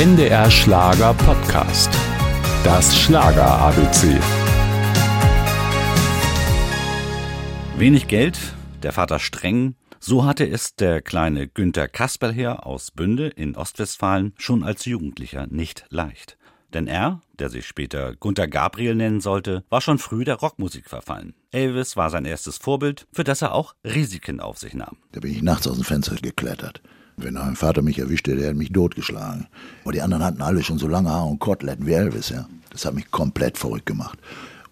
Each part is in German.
NDR Schlager Podcast. Das Schlager ABC. Wenig Geld, der Vater streng, so hatte es der kleine Günther Kasperl aus Bünde in Ostwestfalen schon als Jugendlicher nicht leicht. Denn er, der sich später Gunther Gabriel nennen sollte, war schon früh der Rockmusik verfallen. Elvis war sein erstes Vorbild, für das er auch Risiken auf sich nahm. Da bin ich nachts aus dem Fenster geklettert. Wenn mein Vater mich erwischte, der hätte mich totgeschlagen. Aber die anderen hatten alle schon so lange Haare und Koteletten wie Elvis, ja. Das hat mich komplett verrückt gemacht.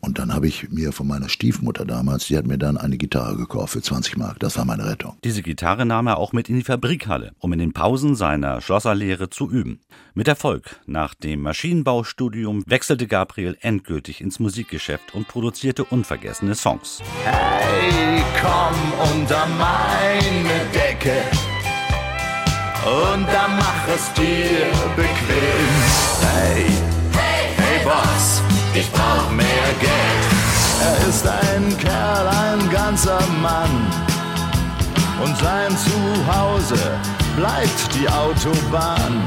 Und dann habe ich mir von meiner Stiefmutter damals, die hat mir dann eine Gitarre gekauft für 20 Mark. Das war meine Rettung. Diese Gitarre nahm er auch mit in die Fabrikhalle, um in den Pausen seiner Schlosserlehre zu üben. Mit Erfolg. Nach dem Maschinenbaustudium wechselte Gabriel endgültig ins Musikgeschäft und produzierte unvergessene Songs. Hey, komm unter meine Decke und dann mach es dir bequem. Hey, hey, hey Boss, ich brauch mehr Geld. Er ist ein Kerl, ein ganzer Mann. Und sein Zuhause bleibt die Autobahn.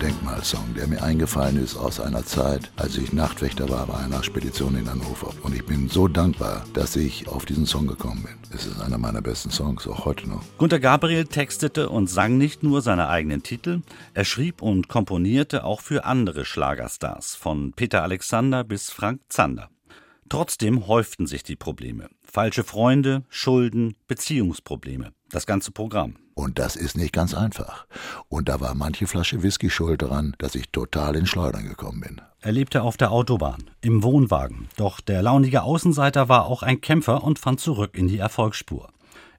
Denkmalsong, der mir eingefallen ist aus einer Zeit, als ich Nachtwächter war bei einer Spedition in Hannover. Und ich bin so dankbar, dass ich auf diesen Song gekommen bin. Es ist einer meiner besten Songs, auch heute noch. Gunter Gabriel textete und sang nicht nur seine eigenen Titel, er schrieb und komponierte auch für andere Schlagerstars, von Peter Alexander bis Frank Zander. Trotzdem häuften sich die Probleme. Falsche Freunde, Schulden, Beziehungsprobleme. Das ganze Programm. Und das ist nicht ganz einfach. Und da war manche Flasche Whisky schuld daran, dass ich total in Schleudern gekommen bin. Er lebte auf der Autobahn, im Wohnwagen. Doch der launige Außenseiter war auch ein Kämpfer und fand zurück in die Erfolgsspur.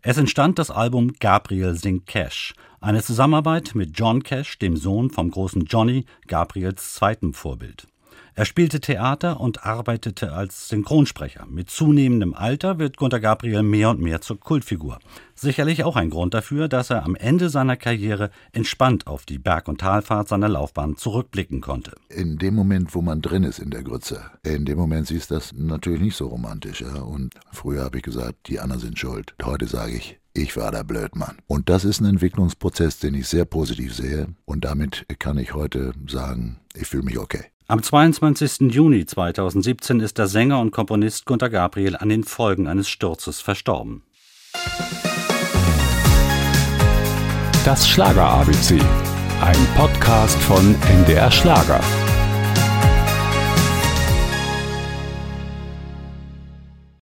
Es entstand das Album Gabriel singt Cash, eine Zusammenarbeit mit John Cash, dem Sohn vom großen Johnny, Gabriels zweitem Vorbild. Er spielte Theater und arbeitete als Synchronsprecher. Mit zunehmendem Alter wird Gunter Gabriel mehr und mehr zur Kultfigur. Sicherlich auch ein Grund dafür, dass er am Ende seiner Karriere entspannt auf die Berg- und Talfahrt seiner Laufbahn zurückblicken konnte. In dem Moment, wo man drin ist in der Grütze, in dem Moment siehst du das natürlich nicht so romantisch. Ja? Und früher habe ich gesagt, die anderen sind schuld. Heute sage ich, ich war der Blödmann. Und das ist ein Entwicklungsprozess, den ich sehr positiv sehe. Und damit kann ich heute sagen, ich fühle mich okay. Am 22. Juni 2017 ist der Sänger und Komponist Gunter Gabriel an den Folgen eines Sturzes verstorben. Das Schlager ABC, ein Podcast von NDR Schlager.